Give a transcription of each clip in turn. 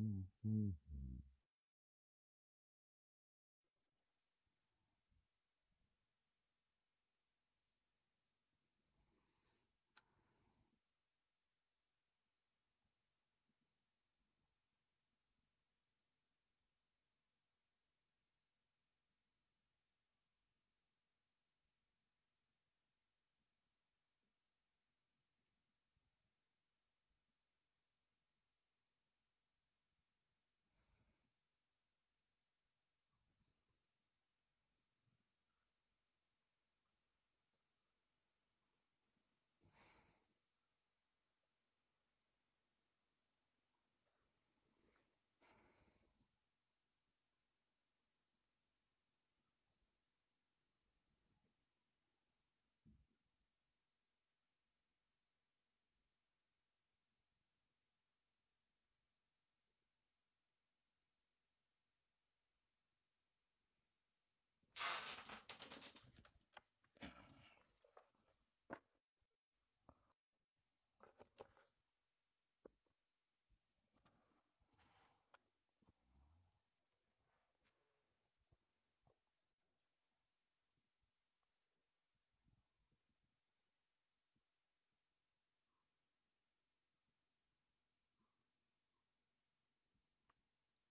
Mm-hmm.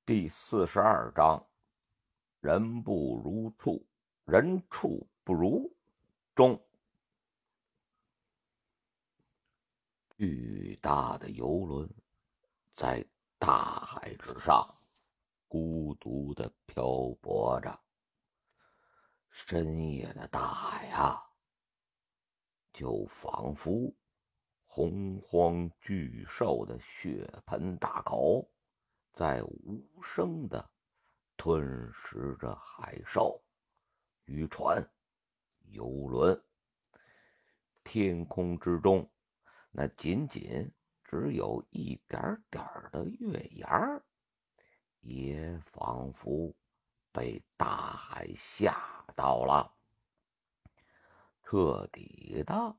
第四十二章：人不如畜，人畜不如。中，巨大的游轮在大海之上孤独的漂泊着。深夜的大海啊，就仿佛洪荒巨兽的血盆大口。在无声的吞噬着海兽、渔船、游轮。天空之中，那仅仅只有一点点的月牙也仿佛被大海吓到了，彻底的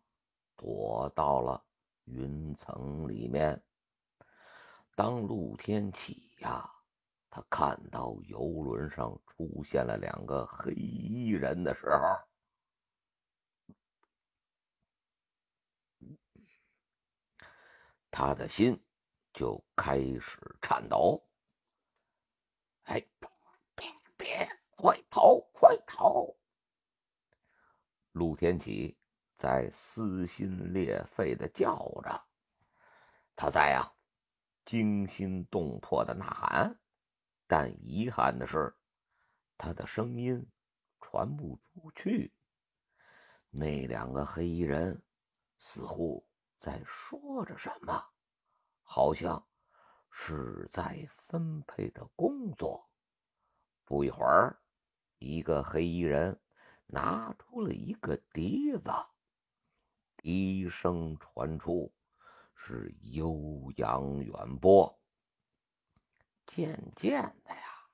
躲到了云层里面。当陆天启呀，他看到游轮上出现了两个黑衣人的时候，他的心就开始颤抖。哎，别别，快逃，快逃！陆天启在撕心裂肺的叫着，他在呀。惊心动魄的呐喊，但遗憾的是，他的声音传不出去。那两个黑衣人似乎在说着什么，好像是在分配着工作。不一会儿，一个黑衣人拿出了一个笛子，笛声传出。是悠扬远播。渐渐的呀，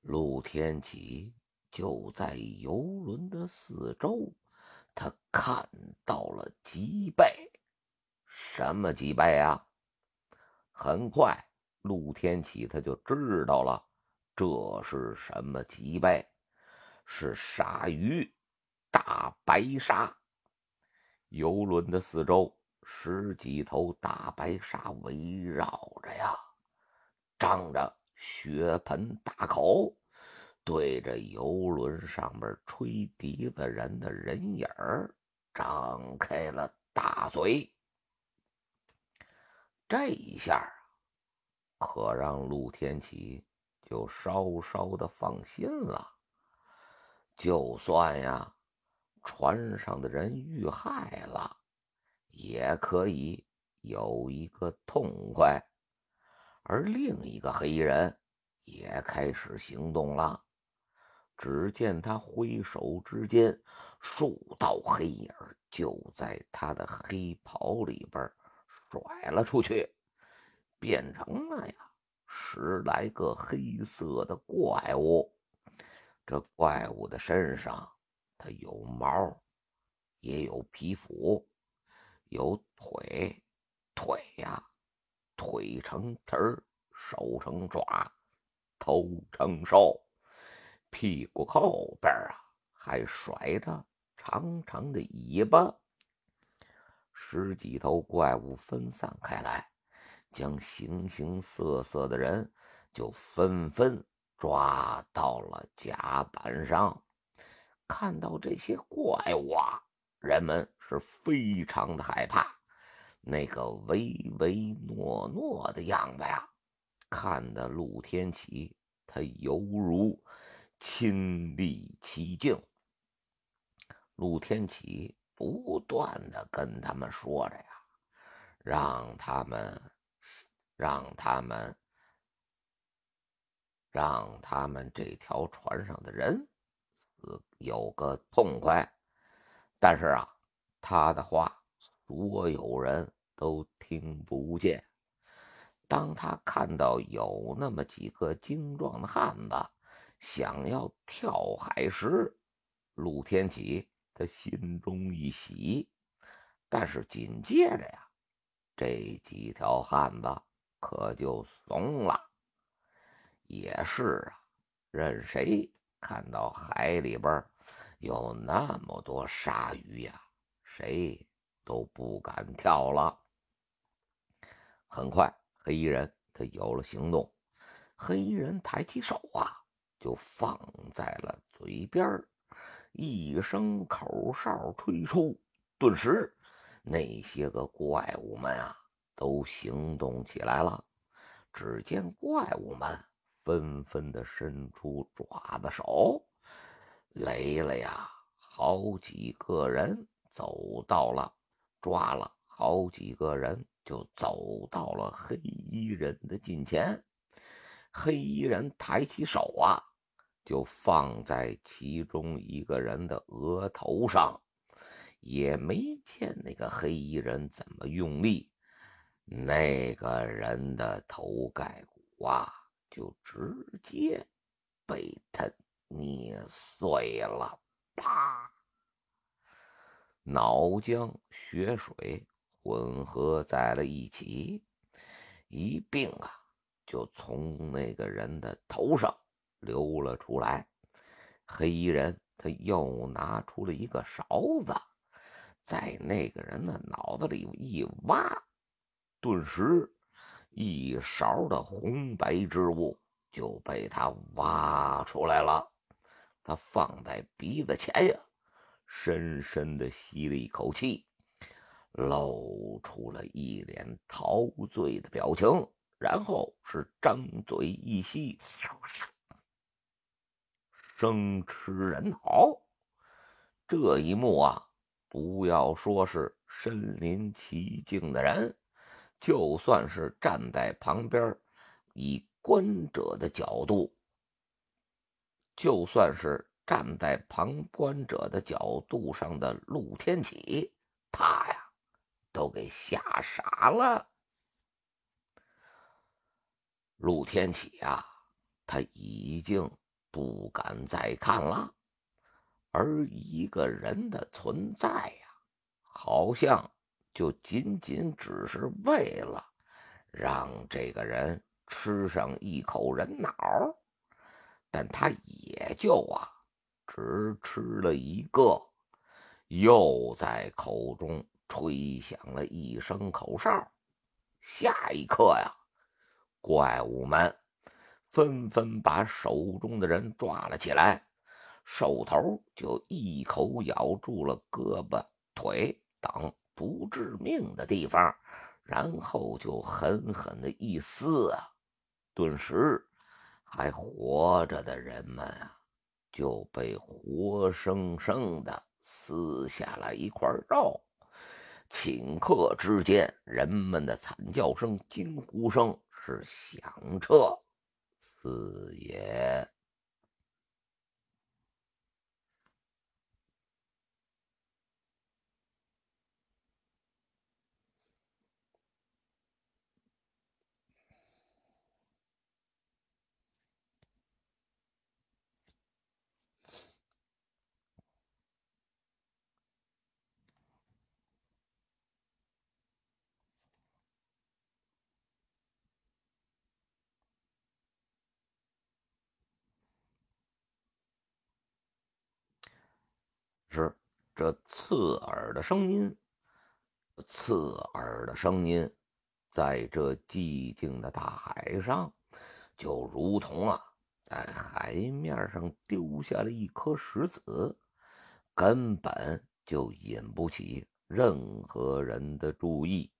陆天启就在游轮的四周，他看到了脊背。什么脊背啊？很快，陆天启他就知道了，这是什么脊背？是鲨鱼，大白鲨。游轮的四周。十几头大白鲨围绕着呀，张着血盆大口，对着游轮上面吹笛子人的人影儿张开了大嘴。这一下啊可让陆天启就稍稍的放心了。就算呀，船上的人遇害了。也可以有一个痛快，而另一个黑衣人也开始行动了。只见他挥手之间，数道黑影就在他的黑袍里边甩了出去，变成了呀十来个黑色的怪物。这怪物的身上，它有毛，也有皮肤。有腿，腿呀，腿成蹄儿，手成爪，头成兽，屁股后边啊还甩着长长的尾巴。十几头怪物分散开来，将形形色色的人就纷纷抓到了甲板上。看到这些怪物啊，人们是非常的害怕。那个唯唯诺诺的样子呀，看得陆天启他犹如亲历其境。陆天启不断的跟他们说着呀，让他们，让他们，让他们这条船上的人有个痛快。但是啊，他的话。所有人都听不见。当他看到有那么几个精壮的汉子想要跳海时，陆天启他心中一喜。但是紧接着呀，这几条汉子可就怂了。也是啊，任谁看到海里边有那么多鲨鱼呀，谁？都不敢跳了。很快，黑衣人他有了行动。黑衣人抬起手啊，就放在了嘴边一声口哨吹出，顿时那些个怪物们啊都行动起来了。只见怪物们纷纷的伸出爪子手，来了呀，好几个人走到了。抓了好几个人，就走到了黑衣人的近前。黑衣人抬起手啊，就放在其中一个人的额头上，也没见那个黑衣人怎么用力，那个人的头盖骨啊，就直接被他捏碎了，啪！脑浆、血水混合在了一起，一并啊，就从那个人的头上流了出来。黑衣人他又拿出了一个勺子，在那个人的脑子里一挖，顿时一勺的红白之物就被他挖出来了。他放在鼻子前呀。深深的吸了一口气，露出了一脸陶醉的表情，然后是张嘴一吸，生吃人脑。这一幕啊，不要说是身临其境的人，就算是站在旁边以观者的角度，就算是。站在旁观者的角度上的陆天启，他呀都给吓傻了。陆天启呀，他已经不敢再看了。而一个人的存在呀，好像就仅仅只是为了让这个人吃上一口人脑，但他也就啊。只吃了一个，又在口中吹响了一声口哨。下一刻呀，怪物们纷纷把手中的人抓了起来，手头就一口咬住了胳膊、腿等不致命的地方，然后就狠狠的一撕啊！顿时，还活着的人们啊！就被活生生的撕下了一块肉，顷刻之间，人们的惨叫声、惊呼声是响彻四野。这刺耳的声音，刺耳的声音，在这寂静的大海上，就如同啊，在海面上丢下了一颗石子，根本就引不起任何人的注意。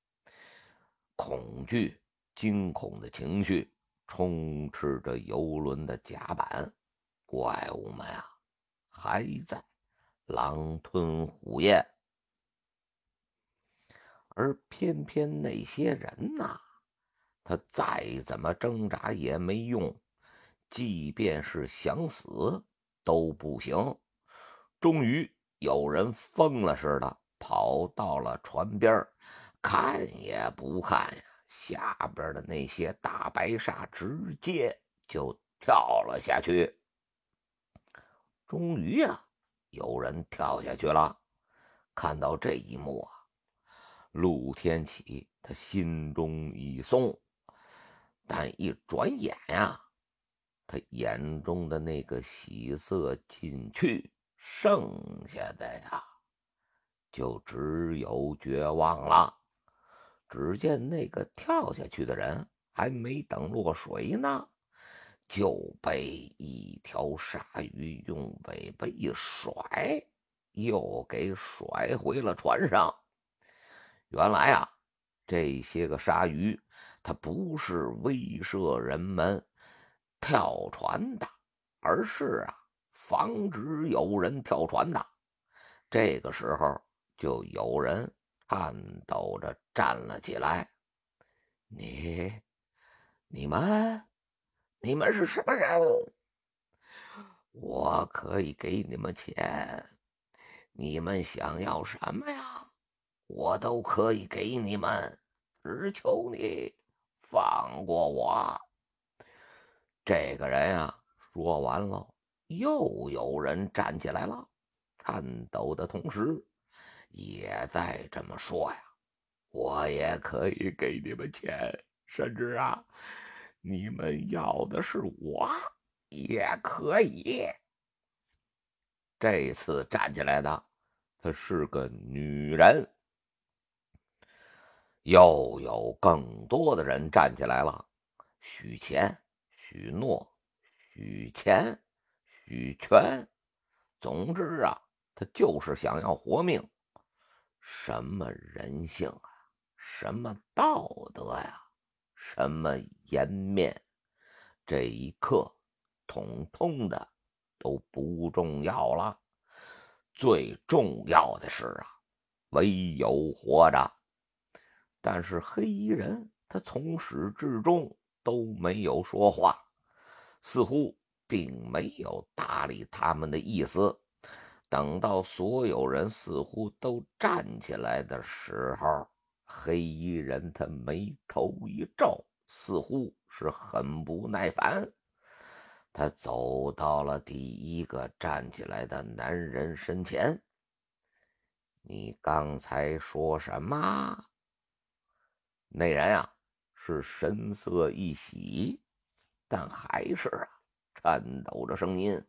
恐惧、惊恐的情绪充斥着游轮的甲板，怪物们啊，还在。狼吞虎咽，而偏偏那些人呐，他再怎么挣扎也没用，即便是想死都不行。终于有人疯了似的跑到了船边，看也不看呀，下边的那些大白鲨直接就跳了下去。终于啊！有人跳下去了，看到这一幕啊，陆天启他心中一松，但一转眼呀，他眼中的那个喜色尽去，剩下的呀，就只有绝望了。只见那个跳下去的人还没等落水呢。就被一条鲨鱼用尾巴一甩，又给甩回了船上。原来啊，这些个鲨鱼它不是威慑人们跳船的，而是啊防止有人跳船的。这个时候，就有人颤抖着站了起来：“你，你们。”你们是什么人？我可以给你们钱，你们想要什么呀？我都可以给你们，只求你放过我。这个人啊，说完了，又有人站起来了，颤抖的同时，也在这么说呀：“我也可以给你们钱，甚至啊。”你们要的是我，也可以。这次站起来的，她是个女人。又有更多的人站起来了，许钱、许诺、许钱、许权。总之啊，他就是想要活命。什么人性啊，什么道德呀？什么颜面，这一刻，统统的都不重要了。最重要的是啊，唯有活着。但是黑衣人他从始至终都没有说话，似乎并没有搭理他们的意思。等到所有人似乎都站起来的时候。黑衣人他眉头一皱，似乎是很不耐烦。他走到了第一个站起来的男人身前：“你刚才说什么？”那人啊是神色一喜，但还是啊颤抖着声音：“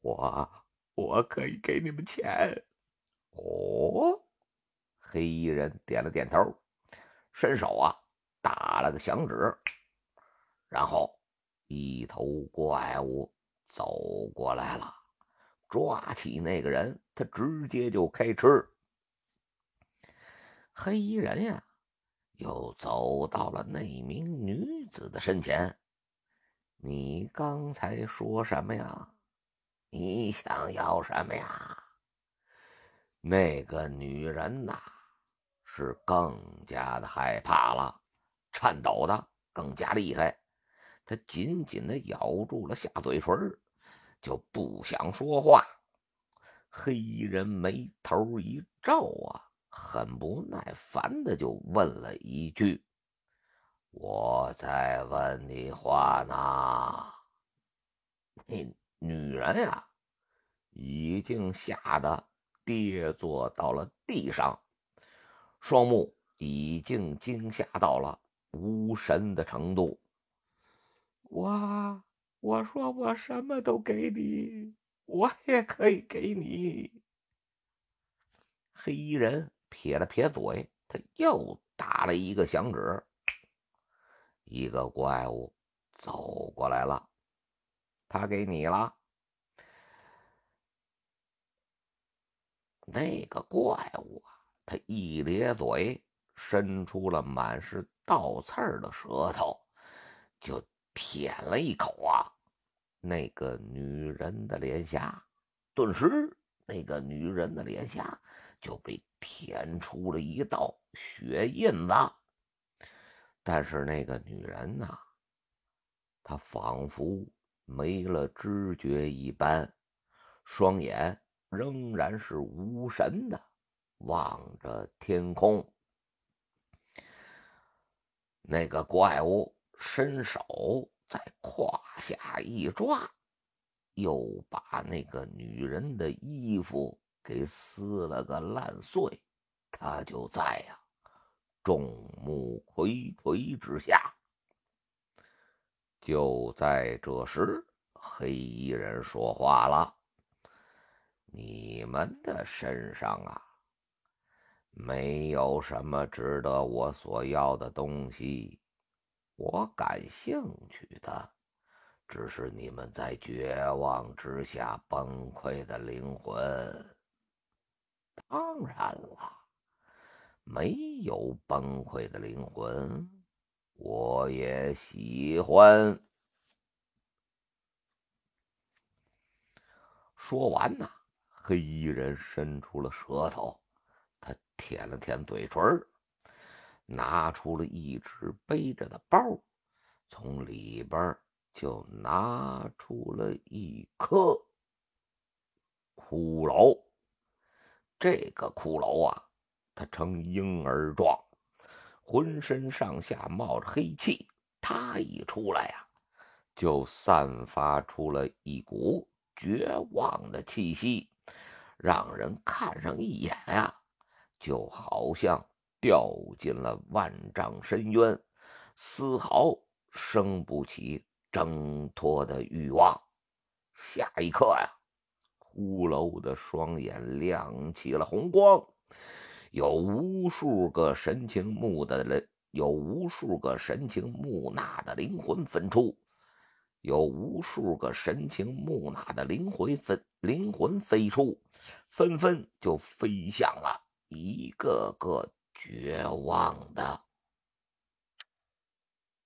我我可以给你们钱。”哦。黑衣人点了点头，伸手啊打了个响指，然后一头怪物走过来了，抓起那个人，他直接就开吃。黑衣人呀，又走到了那名女子的身前：“你刚才说什么呀？你想要什么呀？”那个女人呐。是更加的害怕了，颤抖的更加厉害。他紧紧的咬住了下嘴唇，就不想说话。黑衣人眉头一皱啊，很不耐烦的就问了一句：“我在问你话呢。”那女人呀，已经吓得跌坐到了地上。双目已经惊吓到了无神的程度。我我说我什么都给你，我也可以给你，黑衣人撇了撇嘴，他又打了一个响指，一个怪物走过来了。他给你了。那个怪物啊，他一咧嘴，伸出了满是倒刺儿的舌头，就舔了一口啊，那个女人的脸颊，顿时那个女人的脸颊就被舔出了一道血印子。但是那个女人呐，她仿佛没了知觉一般，双眼。仍然是无神的望着天空。那个怪物伸手在胯下一抓，又把那个女人的衣服给撕了个烂碎。他就在呀，众目睽睽之下。就在这时，黑衣人说话了。你们的身上啊，没有什么值得我所要的东西。我感兴趣的，只是你们在绝望之下崩溃的灵魂。当然了，没有崩溃的灵魂，我也喜欢。说完呢。黑衣人伸出了舌头，舔了舔嘴唇，拿出了一只背着的包，从里边就拿出了一颗骷髅。这个骷髅啊，它呈婴儿状，浑身上下冒着黑气，它一出来呀，就散发出了一股绝望的气息。让人看上一眼呀，就好像掉进了万丈深渊，丝毫生不起挣脱的欲望。下一刻呀，骷髅的双眼亮起了红光，有无数个神情木的人，有无数个神情木讷的灵魂分出。有无数个神情木讷的灵魂飞灵魂飞出，纷纷就飞向了一个个绝望的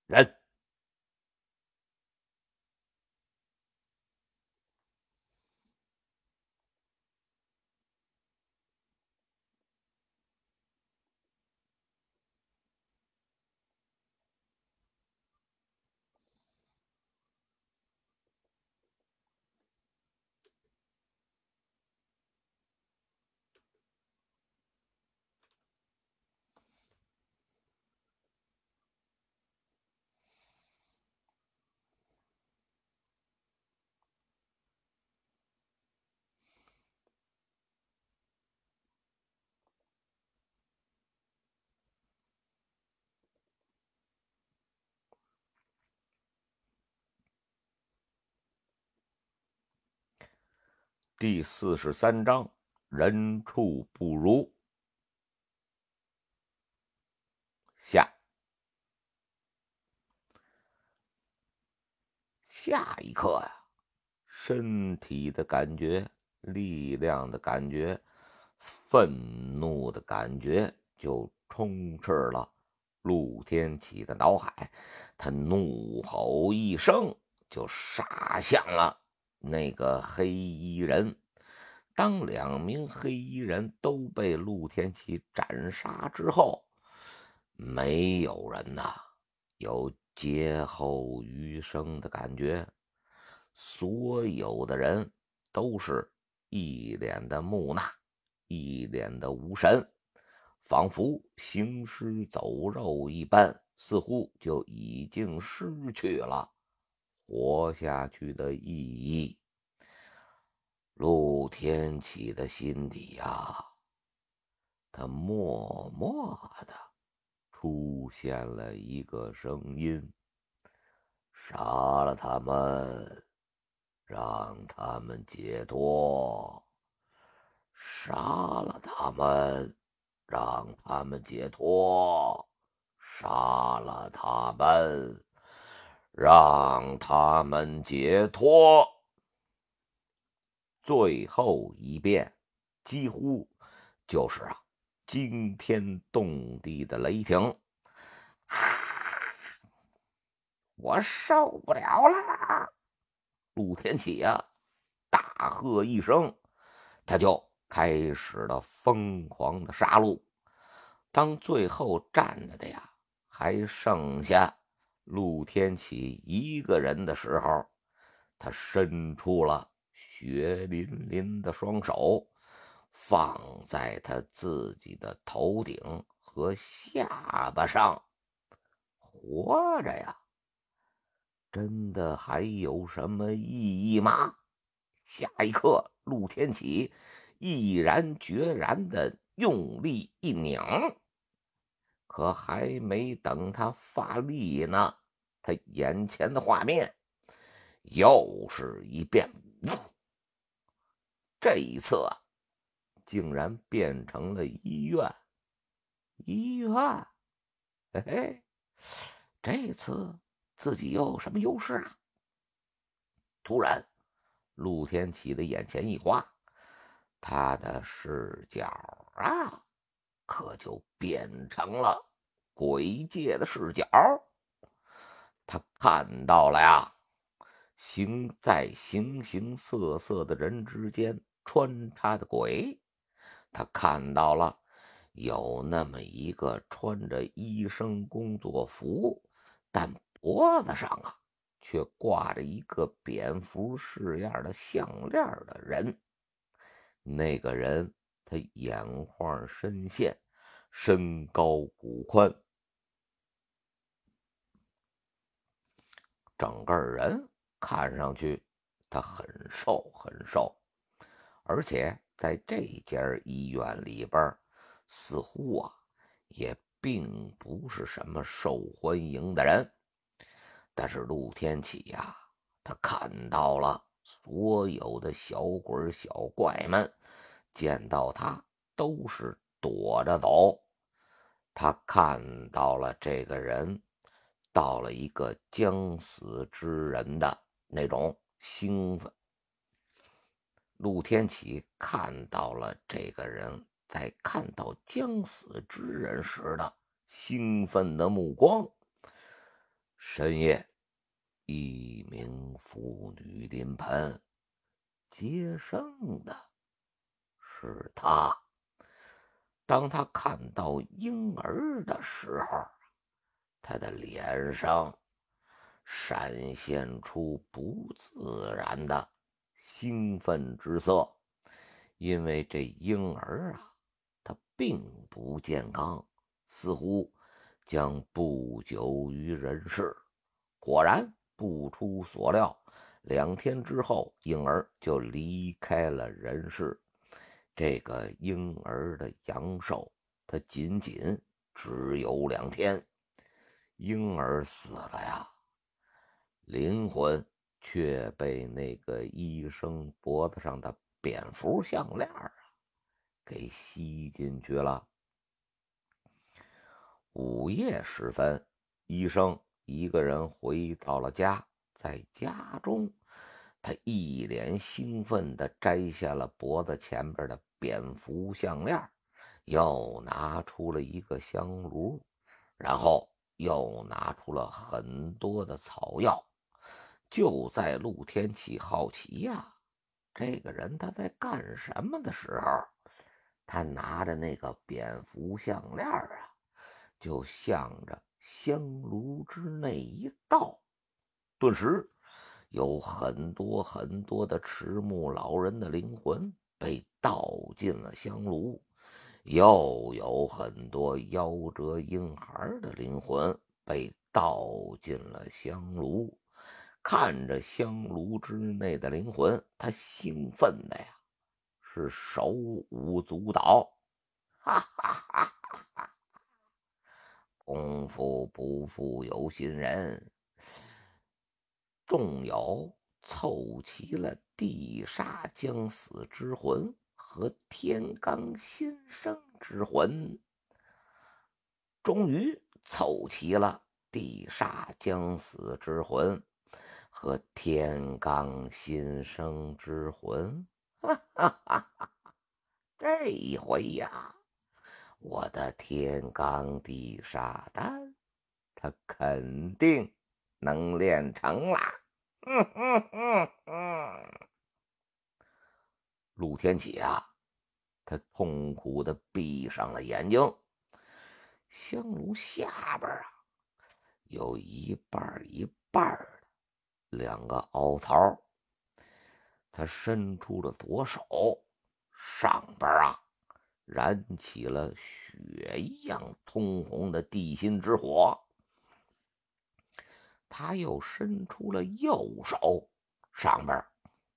人。第四十三章，人畜不如。下下一刻呀，身体的感觉、力量的感觉、愤怒的感觉就充斥了陆天启的脑海。他怒吼一声，就杀向了。那个黑衣人，当两名黑衣人都被陆天启斩杀之后，没有人呐有劫后余生的感觉，所有的人都是一脸的木讷，一脸的无神，仿佛行尸走肉一般，似乎就已经失去了。活下去的意义。陆天启的心底呀，他默默的出现了一个声音：杀了他们，让他们解脱；杀了他们，让他们解脱；杀了他们，让他们解脱。最后一遍，几乎就是啊，惊天动地的雷霆！我受不了了！陆天启呀，大喝一声，他就开始了疯狂的杀戮。当最后站着的呀，还剩下陆天启一个人的时候，他伸出了。血淋淋的双手放在他自己的头顶和下巴上，活着呀，真的还有什么意义吗？下一刻，陆天启毅然决然的用力一拧，可还没等他发力呢，他眼前的画面又是一变。这一次，竟然变成了医院。医院，嘿嘿，这次自己又有什么优势啊？突然，陆天启的眼前一花，他的视角啊，可就变成了鬼界的视角。他看到了呀，行在形形色色的人之间。穿插的鬼，他看到了有那么一个穿着医生工作服，但脖子上啊却挂着一个蝙蝠式样的项链的人。那个人他眼眶深陷，身高骨宽，整个人看上去他很瘦很瘦。而且在这家医院里边，似乎啊也并不是什么受欢迎的人。但是陆天启呀，他看到了所有的小鬼小怪们，见到他都是躲着走。他看到了这个人到了一个将死之人的那种兴奋。陆天启看到了这个人在看到将死之人时的兴奋的目光。深夜，一名妇女临盆，接生的是他。当他看到婴儿的时候，他的脸上闪现出不自然的。兴奋之色，因为这婴儿啊，他并不健康，似乎将不久于人世。果然不出所料，两天之后，婴儿就离开了人世。这个婴儿的阳寿，他仅仅只有两天。婴儿死了呀，灵魂。却被那个医生脖子上的蝙蝠项链啊给吸进去了。午夜时分，医生一个人回到了家，在家中，他一脸兴奋地摘下了脖子前边的蝙蝠项链，又拿出了一个香炉，然后又拿出了很多的草药。就在陆天启好奇呀，这个人他在干什么的时候，他拿着那个蝙蝠项链啊，就向着香炉之内一倒，顿时有很多很多的迟暮老人的灵魂被倒进了香炉，又有很多夭折婴孩的灵魂被倒进了香炉。看着香炉之内的灵魂，他兴奋的呀，是手舞足蹈，哈哈哈哈哈！功夫不负有心人，纵有凑齐了地煞将死之魂和天罡新生之魂，终于凑齐了地煞将死之魂和天罡新生之魂。哈哈哈哈！这一回呀，我的天罡地煞丹，他肯定能练成啦！嗯嗯嗯嗯。陆天启啊，他痛苦的闭上了眼睛。香炉下边啊，有一半一半的两个凹槽。他伸出了左手，上边啊，燃起了血一样通红的地心之火。他又伸出了右手，上边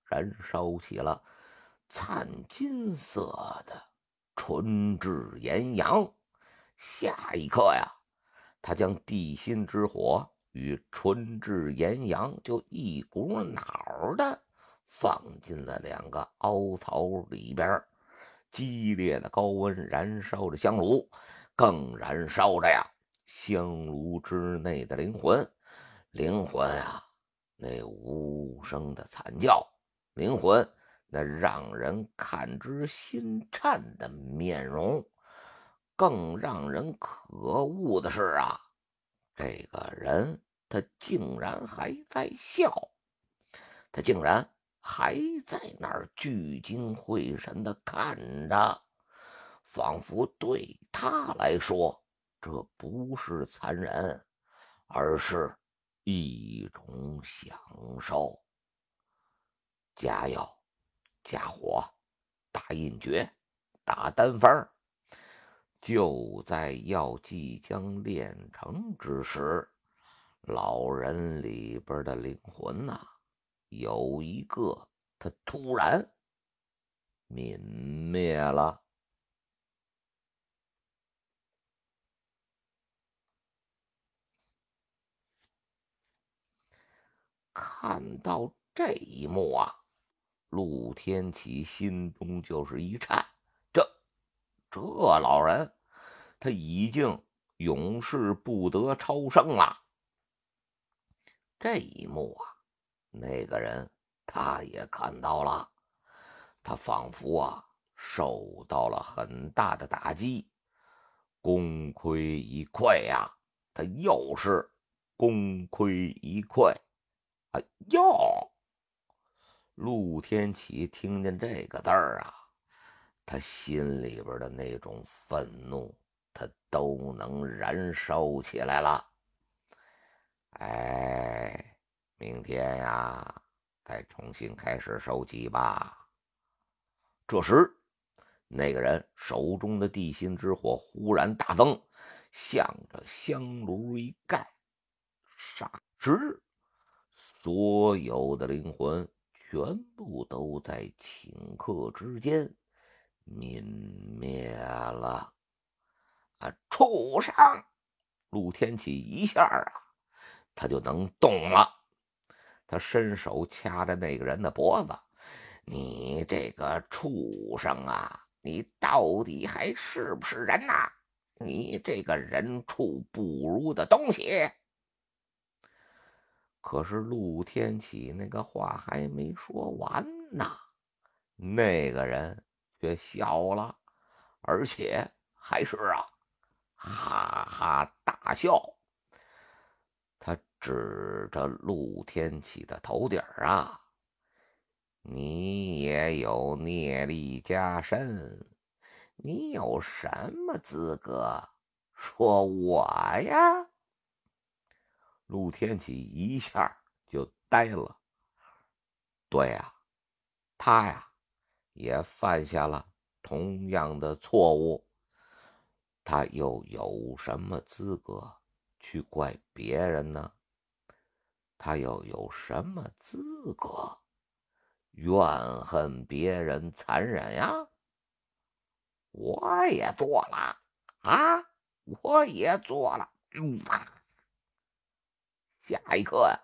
燃烧起了。灿金色的纯质岩阳，下一刻呀，他将地心之火与纯质岩阳就一股脑的放进了两个凹槽里边。激烈的高温燃烧着香炉，更燃烧着呀香炉之内的灵魂。灵魂啊，那无声的惨叫，灵魂。那让人看之心颤的面容，更让人可恶的是啊，这个人他竟然还在笑，他竟然还在那儿聚精会神的看着，仿佛对他来说，这不是残忍，而是一种享受。加油！加火，打印诀，打单方。就在要即将练成之时，老人里边的灵魂呐，有一个他突然泯灭了。看到这一幕啊！陆天启心中就是一颤，这这老人他已经永世不得超生了。这一幕啊，那个人他也看到了，他仿佛啊受到了很大的打击，功亏一篑呀！他又是功亏一篑，哎哟！陆天启听见这个字儿啊，他心里边的那种愤怒，他都能燃烧起来了。哎，明天呀，再重新开始收集吧。这时，那个人手中的地心之火忽然大增，向着香炉一盖，霎时，所有的灵魂。全部都在顷刻之间泯灭了！啊，畜生！陆天启一下啊，他就能动了。他伸手掐着那个人的脖子：“你这个畜生啊，你到底还是不是人呐？你这个人畜不如的东西！”可是陆天启那个话还没说完呢，那个人却笑了，而且还是啊，哈哈大笑。他指着陆天启的头顶啊：“你也有孽力加身，你有什么资格说我呀？”陆天启一下就呆了。对呀，他呀也犯下了同样的错误。他又有什么资格去怪别人呢？他又有什么资格怨恨别人残忍呀？我也做了啊！我也做了。嗯下一刻呀，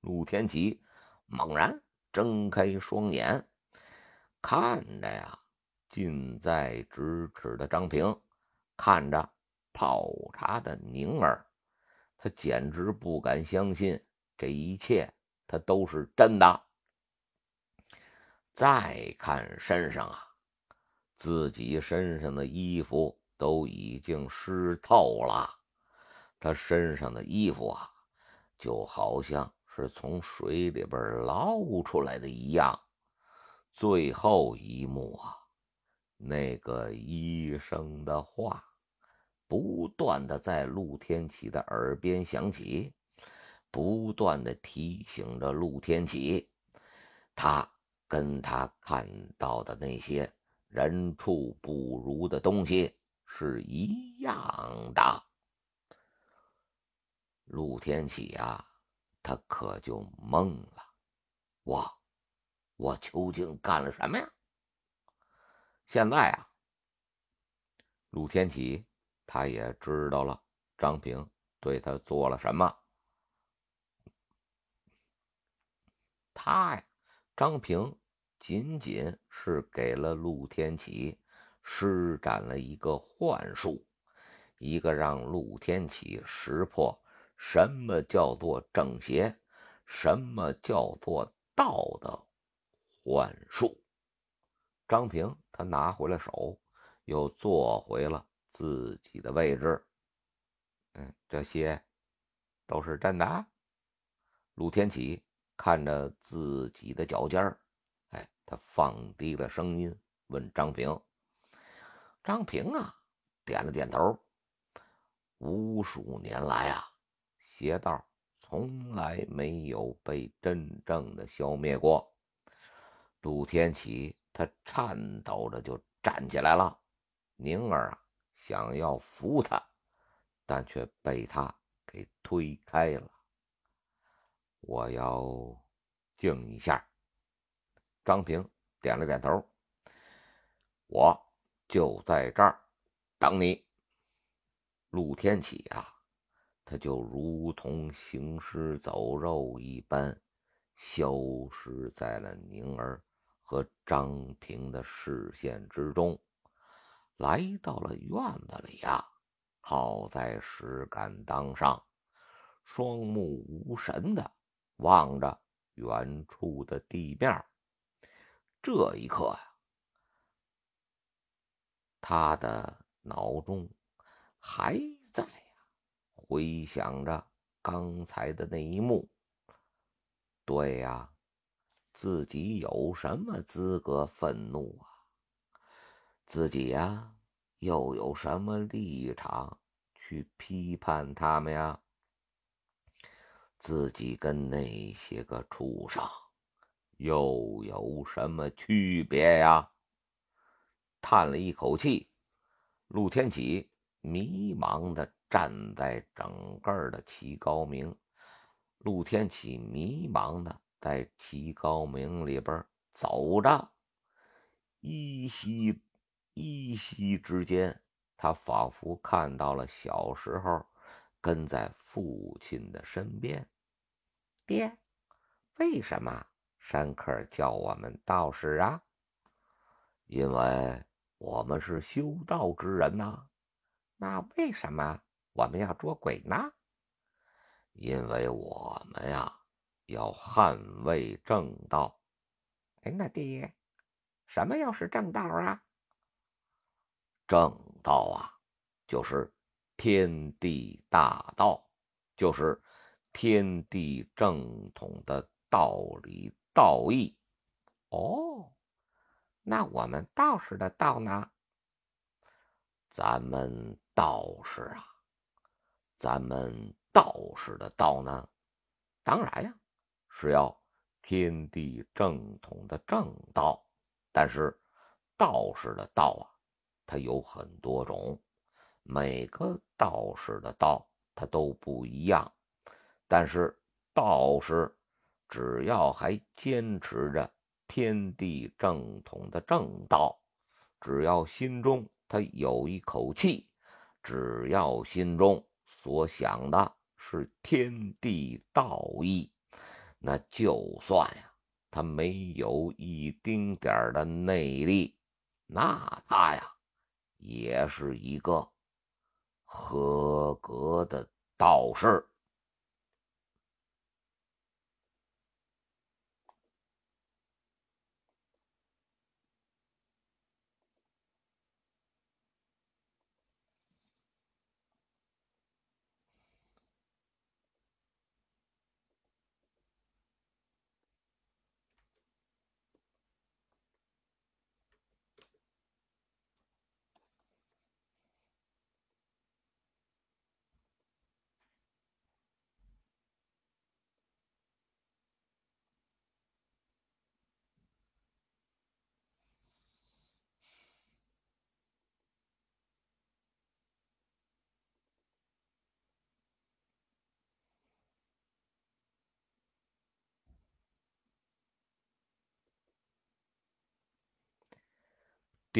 陆天启猛然睁开双眼，看着呀近在咫尺的张平看着泡茶的宁儿，他简直不敢相信这一切，他都是真的。再看身上啊，自己身上的衣服都已经湿透了，他身上的衣服啊，就好像是从水里边捞出来的一样。最后一幕啊，那个医生的话不断的在陆天启的耳边响起，不断的提醒着陆天启，他跟他看到的那些人畜不如的东西是一样的。陆天启啊，他可就懵了，哇！我究竟干了什么呀？现在啊，陆天启他也知道了张平对他做了什么。他呀，张平仅仅是给了陆天启施展了一个幻术，一个让陆天启识破什么叫做正邪，什么叫做道的。幻术，张平他拿回了手，又坐回了自己的位置。嗯，这些都是真的。陆天启看着自己的脚尖儿，哎，他放低了声音问张平。张平啊，点了点头。无数年来啊，邪道从来没有被真正的消灭过。陆天启他颤抖着就站起来了，宁儿啊想要扶他，但却被他给推开了。我要静一下。张平点了点头，我就在这儿等你。陆天启啊，他就如同行尸走肉一般，消失在了宁儿。和张平的视线之中，来到了院子里呀，好在石敢当上，双目无神的望着远处的地面。这一刻呀，他的脑中还回想着刚才的那一幕。对呀。自己有什么资格愤怒啊？自己呀，又有什么立场去批判他们呀？自己跟那些个畜生又有什么区别呀？叹了一口气，陆天启迷茫的站在整个的齐高明。陆天启迷茫的。在齐高明里边走着，依稀依稀之间，他仿佛看到了小时候跟在父亲的身边。爹，为什么山客叫我们道士啊？因为我们是修道之人呐。那为什么我们要捉鬼呢？因为我们呀。要捍卫正道，哎，那爹，什么又是正道啊？正道啊，就是天地大道，就是天地正统的道理道义。哦，那我们道士的道呢？咱们道士啊，咱们道士的道呢？当然呀。是要天地正统的正道，但是道士的道啊，它有很多种，每个道士的道它都不一样。但是道士只要还坚持着天地正统的正道，只要心中他有一口气，只要心中所想的是天地道义。那就算呀，他没有一丁点的内力，那他呀，也是一个合格的道士。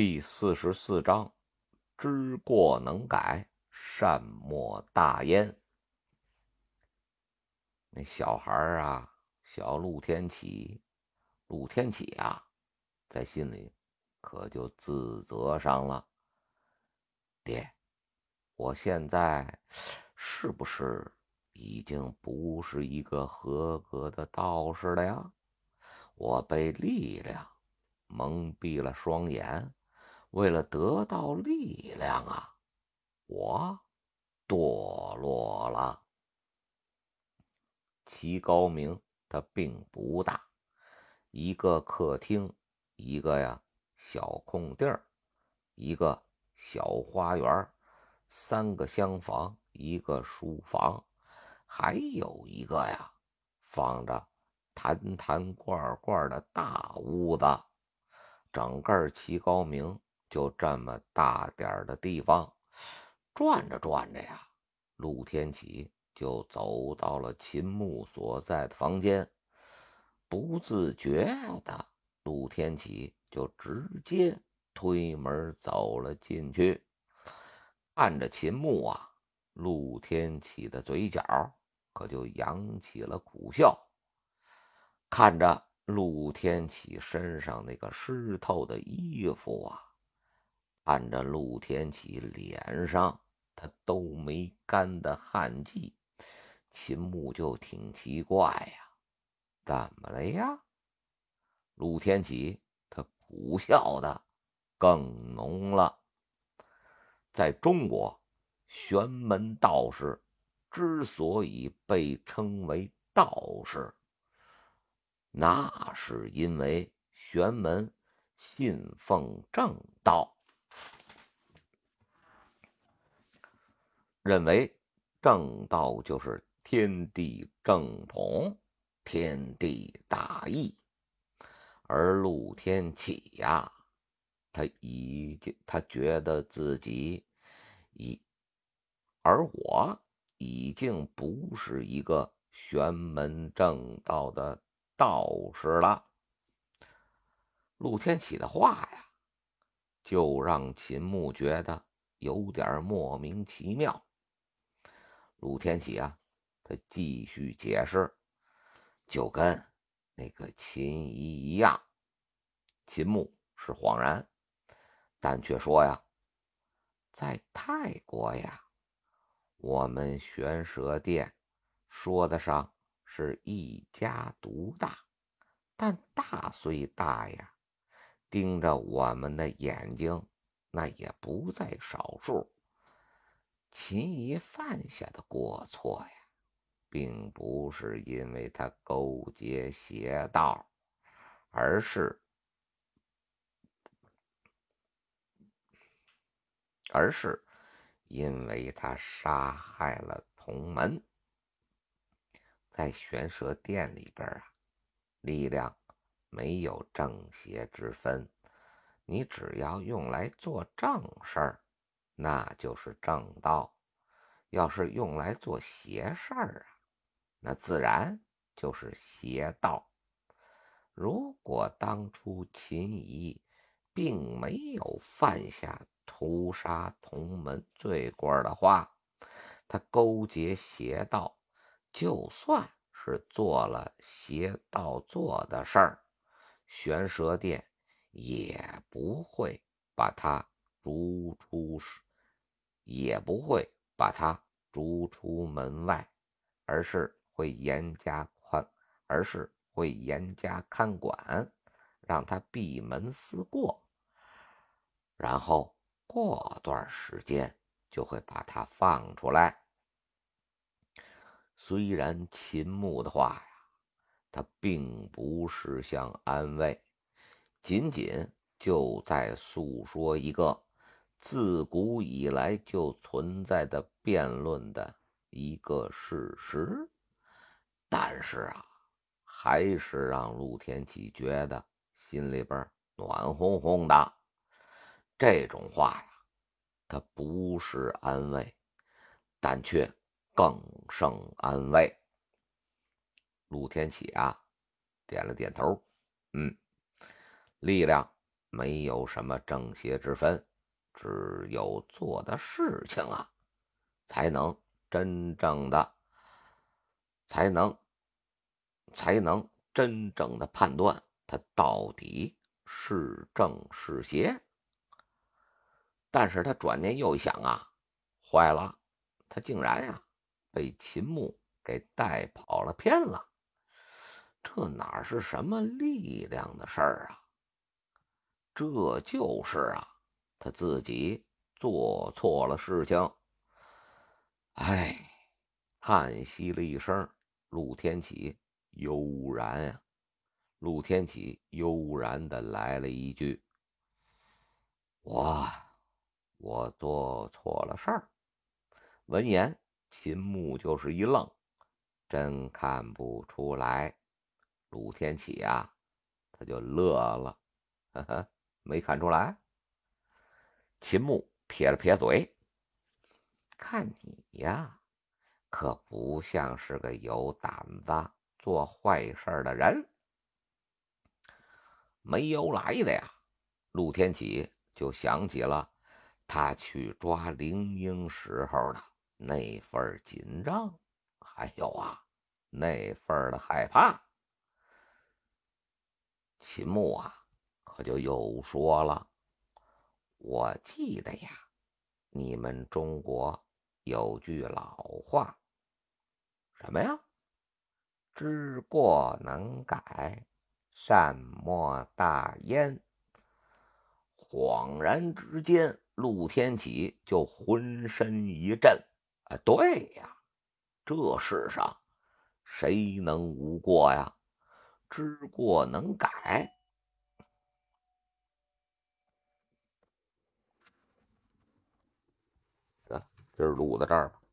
第四十四章，知过能改，善莫大焉。那小孩啊，小陆天启，陆天启啊，在心里可就自责上了。爹，我现在是不是已经不是一个合格的道士了呀？我被力量蒙蔽了双眼。为了得到力量啊，我堕落了。齐高明他并不大，一个客厅，一个呀小空地儿，一个小花园，三个厢房，一个书房，还有一个呀放着坛坛罐罐的大屋子。整个齐高明。就这么大点的地方，转着转着呀，陆天启就走到了秦牧所在的房间。不自觉的，陆天启就直接推门走了进去。看着秦牧啊，陆天启的嘴角可就扬起了苦笑。看着陆天启身上那个湿透的衣服啊。看着陆天启脸上他都没干的汗迹，秦牧就挺奇怪呀，怎么了呀？陆天启他苦笑的更浓了。在中国，玄门道士之所以被称为道士，那是因为玄门信奉正道。认为正道就是天地正统，天地大义，而陆天启呀，他已经他觉得自己已，而我已经不是一个玄门正道的道士了。陆天启的话呀，就让秦牧觉得有点莫名其妙。陆天启啊，他继续解释，就跟那个秦怡一样。秦牧是恍然，但却说呀，在泰国呀，我们玄蛇殿说得上是一家独大，但大虽大呀，盯着我们的眼睛那也不在少数。秦怡犯下的过错呀，并不是因为他勾结邪道，而是，而是因为他杀害了同门。在玄蛇殿里边啊，力量没有正邪之分，你只要用来做正事儿。那就是正道，要是用来做邪事儿啊，那自然就是邪道。如果当初秦仪并没有犯下屠杀同门罪过的话，他勾结邪道，就算是做了邪道做的事儿，玄蛇殿也不会把他逐出，也不会把他逐出门外，而是会严加宽，而是会严加看管，让他闭门思过。然后过段时间就会把他放出来。虽然秦牧的话呀，他并不是想安慰，仅仅就在诉说一个自古以来就存在的辩论的一个事实，但是啊，还是让陆天启觉得心里边暖烘烘的。这种话呀，它不是安慰，但却更胜安慰。陆天启啊，点了点头，嗯，力量没有什么正邪之分，只有做的事情啊，才能真正的，才能，才能真正的判断他到底是正是邪。但是他转念又想啊，坏了，他竟然呀被秦牧给带跑了偏了，这哪是什么力量的事儿啊？这就是啊，他自己做错了事情。哎，叹息了一声，陆天启悠然啊，陆天启悠然的来了一句：“我。”我做错了事儿。闻言，秦牧就是一愣，真看不出来。陆天启呀，他就乐了，呵呵，没看出来。秦牧撇了撇嘴，看你呀，可不像是个有胆子做坏事的人。没由来的呀，陆天启就想起了。他去抓灵婴时候的那份紧张，还有啊那份的害怕。秦牧啊，可就又说了：“我记得呀，你们中国有句老话，什么呀？知过能改，善莫大焉。”恍然之间。陆天启就浑身一震，啊，对呀，这世上谁能无过呀？知过能改。得，今儿录到这儿吧。